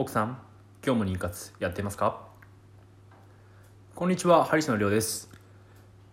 奥さん今日も妊活やってますか？こんにちはハリスのりょうです、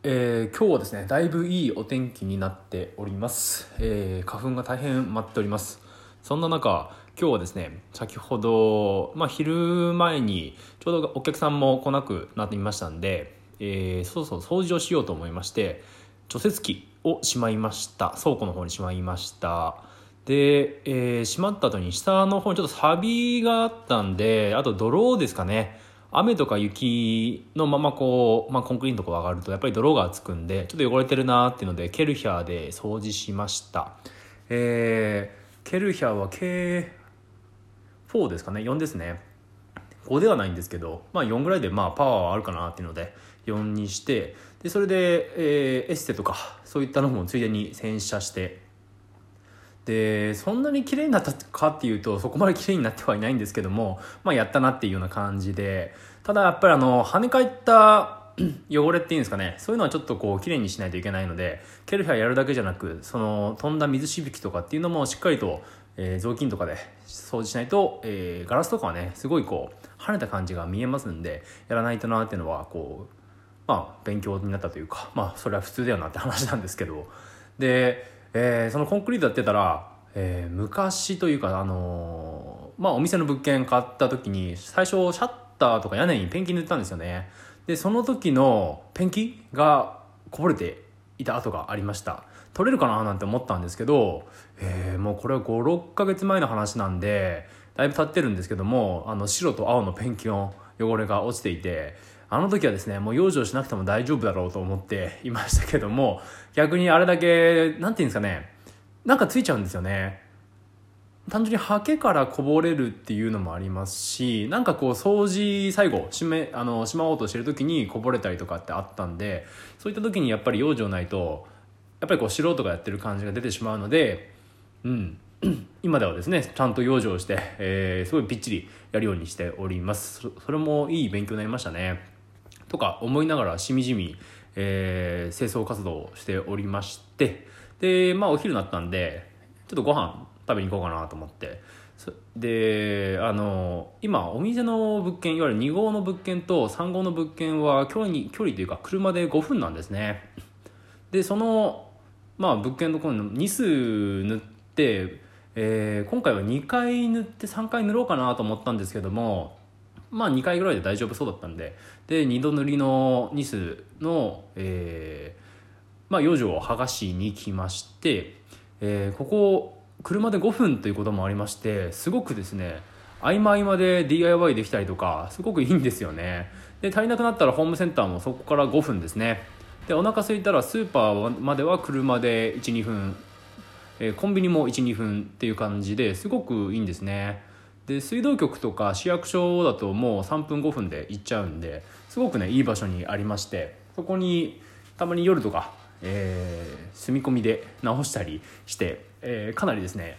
えー今日はですねだいぶいいお天気になっております、えー花粉が大変舞っております。そんな中今日はですね先ほど、まあ、昼前にちょうどお客さんも来なくなってみましたんで、えーそうそう掃除をしようと思いまして除雪機をしまいました。倉庫の方にしまいました。で、えー、しまった後に下の方にちょっと錆があったんであと泥ですかね。雨とか雪のままこう、まあ、コンクリートとか上がるとやっぱり泥がつくんでちょっと汚れてるなっていうのでケルヒャーで掃除しました。えー、ケルヒャーは K4 ですかね？4ですね。5ではないんですけど、まあ、4ぐらいでまあパワーはあるかなっていうので4にしてでそれで、えーエステとかそういったのもついでに洗車してでそんなに綺麗になったかっていうとそこまで綺麗になってはいないんですけども、まあ、やったなっていうような感じで。ただやっぱりあの跳ね返った 汚れっていうんですかね。そういうのはちょっとこう綺麗にしないといけないのでケルヒャーやるだけじゃなくその飛んだ水しぶきとかっていうのもしっかりと、えー雑巾とかで掃除しないと、えーガラスとかはねすごいこう跳ねた感じが見えますんでやらないとなっていうのはこうまあ勉強になったというかまあそれは普通だよなって話なんですけど。で、えーそのコンクリートやってたら、えー昔というかあのーまあお店の物件買った時に最初シャッターとか屋根にペンキ塗ったんですよね。でその時のペンキがこぼれていた跡がありました。取れるかななんて思ったんですけど、えーもうこれは56ヶ月前の話なんでだいぶ経ってるんですけどもあの白と青のペンキの汚れが落ちていてあの時はですねもう養生しなくても大丈夫だろうと思っていましたけども逆にあれだけなんていうんですかねなんかついちゃうんですよね。単純にハケからこぼれるっていうのもありますしなんかこう掃除最後しめあのしまおうとしてる時にこぼれたりとかってあったんでそういった時にやっぱり養生ないとやっぱりこう素人がやってる感じが出てしまうのでうん 今ではですねちゃんと養生して、えーすごいぴっちりやるようにしております。それもいい勉強になりましたね。とか思いながらしみじみ、えー清掃活動をしておりましてでまあお昼になったんでちょっとご飯食べに行こうかなと思って。であの今お店の物件いわゆる2号の物件と3号の物件は距離距離というか車で5分なんですね。でその、まあ、物件のころに2数塗って、えー今回は2回塗って3回塗ろうかなと思ったんですけどもまあ2回ぐらいで大丈夫そうだったんで。で2度塗りのニスの、えーまあ、養生を剥がしに来まして、えーここ車で5分ということもありましてすごくですね合間合間で DIY できたりとかすごくいいんですよね。で足りなくなったらホームセンターもそこから5分ですね。でお腹空いたらスーパーまでは車で12分えーコンビニも12分っていう感じですごくいいんですね。で水道局とか市役所だともう3分5分で行っちゃうんですごくねいい場所にありましてそこにたまに夜とか、えー住み込みで直したりして、えーかなりですね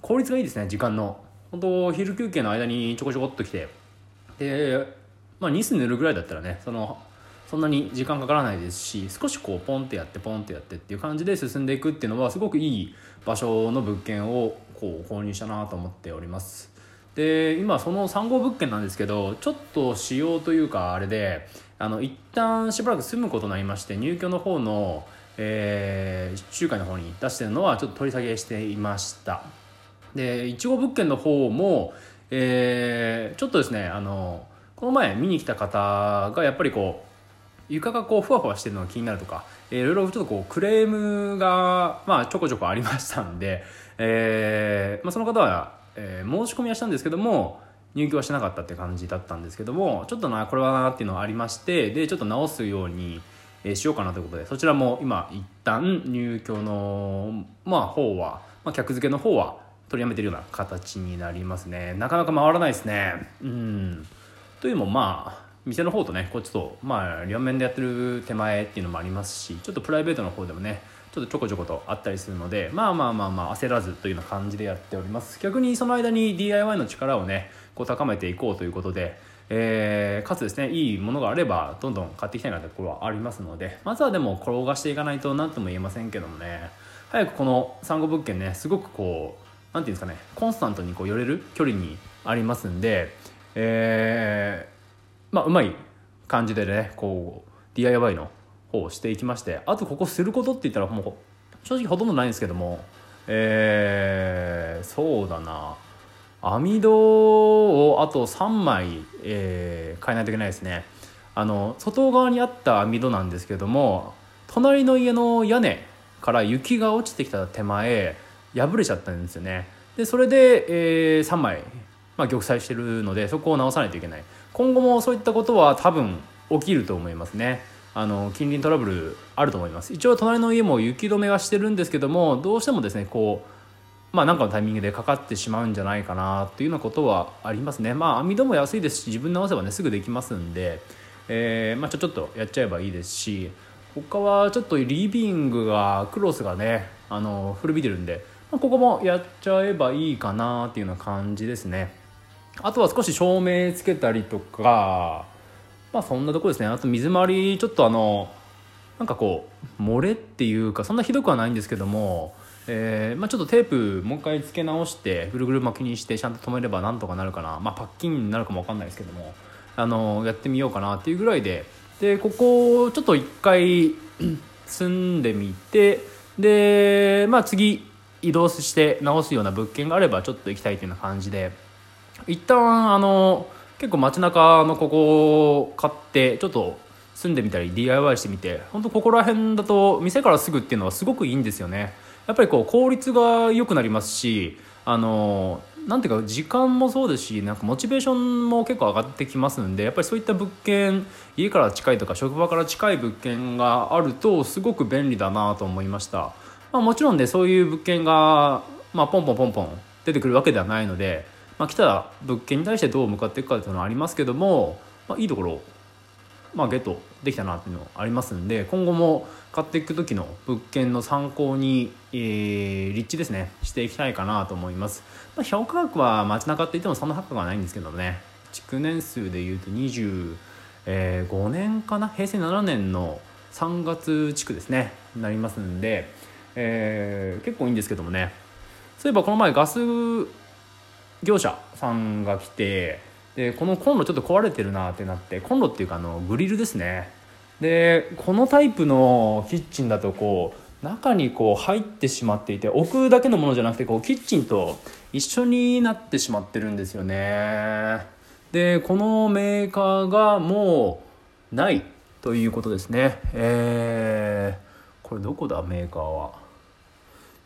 効率がいいですね時間の。本当昼休憩の間にちょこちょこっと来て。で、まあ、ニス塗るぐらいだったらねそのそんなに時間かからないですし少しこうポンってやってポンってやってっていう感じで進んでいくっていうのはすごくいい場所の物件をこう購入したなと思っております。で今その3号物件なんですけどちょっと仕様というかあれであの一旦しばらく住むことになりまして入居の方の、えー、仲介の方に出してるのはちょっと取り下げしていました。で1号物件の方も、えーちょっとですねあのこの前見に来た方がやっぱりこう床がこうふわふわしてるのが気になるとか、えーいろいろちょっとこうクレームが、まあ、ちょこちょこありましたんで、えーまあ、その方は、えー申し込みはしたんですけども入居はしなかったって感じだったんですけどもちょっとなこれはなっていうのはありましてでちょっと直すように、えしようかなということでそちらも今一旦入居の、まあ、方は、まあ、客付けの方は取りやめてるような形になりますね。なかなか回らないですね。うん。というのもまあ店の方とねこっちとまあ両面でやってる手前っていうのもありますしちょっとプライベートの方でもねちょっとちょこちょことあったりするのでまあまあまあまあ焦らずというような感じでやっております。逆にその間に DIY の力をねこう高めていこうということで、えーかつですねいいものがあればどんどん買っていきたいなというところはありますのでまずはでも転がしていかないと何とも言えませんけどもね。早くこの産後物件ねすごくこうなんていうんですかねコンスタントにこう寄れる距離にありますんで、えー、まあうまい感じでねこう DIY のをしていきましてあとここすることって言ったらもう正直ほとんどないんですけどもえー、そうだな。網戸をあと3枚、えー、変えないといけないですね。あの外側にあった網戸なんですけども隣の家の屋根から雪が落ちてきた手前破れちゃったんですよね。でそれで、えー、3枚、まあ、玉砕してるのでそこを直さないといけない。今後もそういったことは多分起きると思いますね。あの近隣トラブルあると思います。一応隣の家も雪止めはしてるんですけどもどうしてもですねこうまあ何かのタイミングでかかってしまうんじゃないかなっていうようなことはありますね。まあ網戸も安いですし自分で合わせばねすぐできますんで、えー、まあ、ちょちょっとやっちゃえばいいですし他はちょっとリビングがクロスがねあの古びてるんで、まあ、ここもやっちゃえばいいかなっていうような感じですね。あとは少し照明つけたりとかまあそんなとこですね。あと水回りちょっとあのなんかこう漏れっていうかそんなひどくはないんですけども、えーまあ、ちょっとテープもう一回付け直してぐるぐる巻きにしてちゃんと止めればなんとかなるかな、まあ、パッキンになるかも分かんないですけどもあのやってみようかなっていうぐらいで。でここをちょっと一回住んでみてで、まあ、次移動して直すような物件があればちょっと行きたいというような感じで。一旦あの結構街中のここを買ってちょっと住んでみたり DIY してみて本当ここら辺だと店からすぐっていうのはすごくいいんですよね。やっぱりこう効率が良くなりますしあのなんていうか時間もそうですしなんかモチベーションも結構上がってきますんでやっぱりそういった物件家から近いとか職場から近い物件があるとすごく便利だなと思いました、まあ、もちろんねそういう物件が、まあ、ポンポンポンポン出てくるわけではないのでまあ、来た物件に対してどう向かっていくかっていうのはありますけども、まあ、いいところまあ、ゲットできたなっていうのありますんで今後も買っていく時の物件の参考に、えー、立地ですねしていきたいかなと思います、まあ、評価額は街中って言ってもそんな高くはないんですけどね。築年数でいうと25年かな？平成7年の3月地区ですね。なりますんで、えー、結構いいんですけどもね。そういえばこの前ガス業者さんが来てでこのコンロちょっと壊れてるなってなってコンロっていうかあのグリルですね。でこのタイプのキッチンだとこう中にこう入ってしまっていて置くだけのものじゃなくてこうキッチンと一緒になってしまってるんですよね。でこのメーカーがもうないということですね。えー、これどこだメーカーは。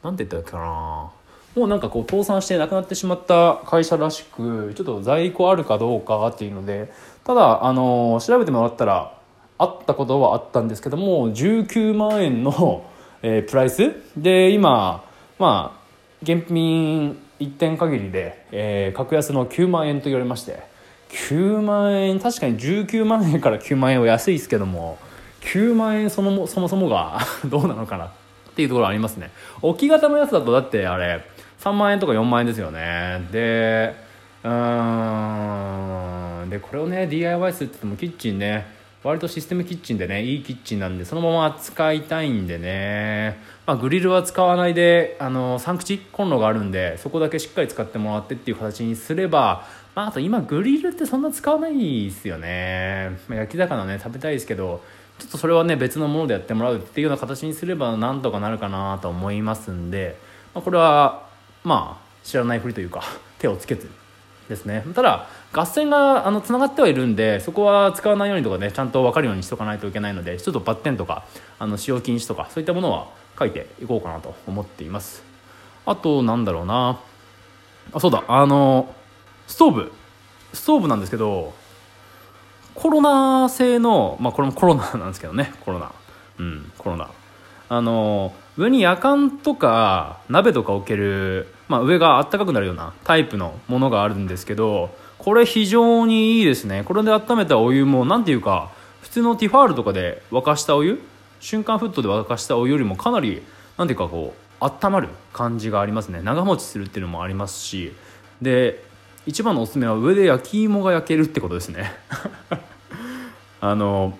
何て言ったっけかな。もうなんかこう倒産してなくなってしまった会社らしくちょっと在庫あるかどうかっていうのでただあの調べてもらったらあったことはあったんですけども19万円の、えー、プライス。で今まあ現品一点限りで、えー、格安の9万円と言われまして9万円確かに19万円から9万円は安いですけども9万円そのそもそもが どうなのかなっていうところありますね。置き型のやつだとだってあれ3万円とか4万円ですよね。でうん。でこれをね DIY するって言ってもキッチンね割とシステムキッチンでねいいキッチンなんでそのまま使いたいんでね、まあ、グリルは使わないであの3口コンロがあるんでそこだけしっかり使ってもらってっていう形にすれば、まあ、あと今グリルってそんな使わないですよね、まあ、焼き魚ね食べたいですけどちょっとそれはね別のものでやってもらうっていうような形にすればなんとかなるかなと思いますんで、まあ、これはまあ知らないふりというか 手をつけずですね。ただ合戦があのつながってはいるんでそこは使わないようにとかねちゃんと分かるようにしとかないといけないのでちょっとバッテンとかあの使用禁止とかそういったものは書いていこうかなと思っています。あとなんだろうな。あそうだあのストーブ。ストーブなんですけどコロナ製のまあこれもコロナなんですけどねコロナ。うんコロナ。あの上に夜間とか鍋とか置ける、まあ、上があったかくなるようなタイプのものがあるんですけどこれ非常にいいですね。これで温めたお湯も何ていうか普通のティファールとかで沸かしたお湯瞬間沸騰で沸かしたお湯よりもかなり何ていうかこう温まる感じがありますね。長持ちするっていうのもありますし。で一番のおすすめは上で焼き芋が焼けるってことですね。あの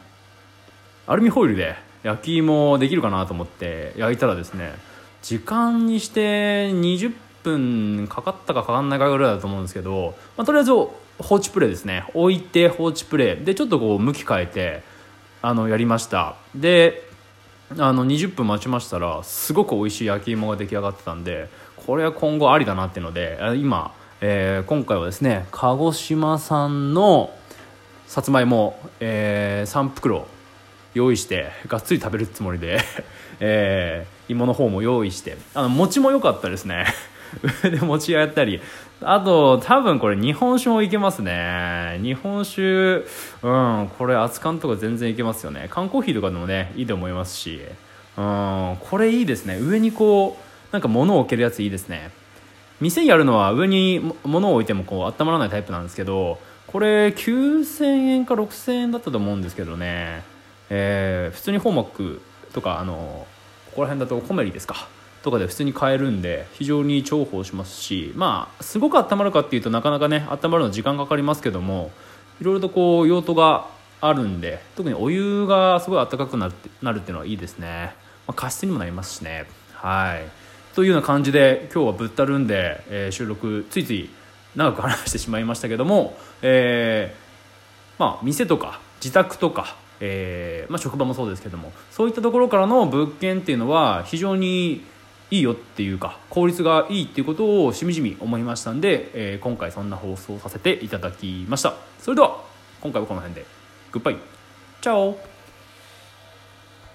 アルミホイルで焼き芋できるかなと思って焼いたらですね時間にして20分かかったかかかんないかぐらいだと思うんですけど、まあ、とりあえず放置プレイですね。置いて放置プレイ。でちょっとこう向き変えてあのやりました。であの20分待ちましたらすごく美味しい焼き芋が出来上がってたんでこれは今後ありだなっていうので今、えー、今回はですね鹿児島産のさつまいも、えー、3袋用意してがっつり食べるつもりで、えー、芋の方も用意して。あの餅も良かったですね。上 で餅やったり。あと多分これ日本酒もいけますね。日本酒うんこれ熱燗とか全然いけますよね。缶コーヒーとかでもねいいと思いますし。うんこれいいですね。上にこうなんか物を置けるやついいですね。店やるのは上に物を置いてもこう温まらないタイプなんですけどこれ9000円か6000円だったと思うんですけどね。えー、普通に本幕とかあのここら辺だとコメリですかとかで普通に買えるんで非常に重宝しますしまあすごく温まるかっていうとなかなかね温まるの時間かかりますけどもいろいろとこう用途があるんで特にお湯がすごい温かくなるってなるっていうのはいいですね、まあ、加湿にもなりますしね。はい。というような感じで今日はぶったるんで、えー、収録ついつい長く話してしまいましたけども、えー、まあ店とか自宅とかえー、まあ、職場もそうですけどもそういったところからの物件っていうのは非常にいいよっていうか効率がいいっていうことをしみじみ思いましたんで、えー、今回そんな放送させていただきました。それでは今回はこの辺で。グッバイチャオ。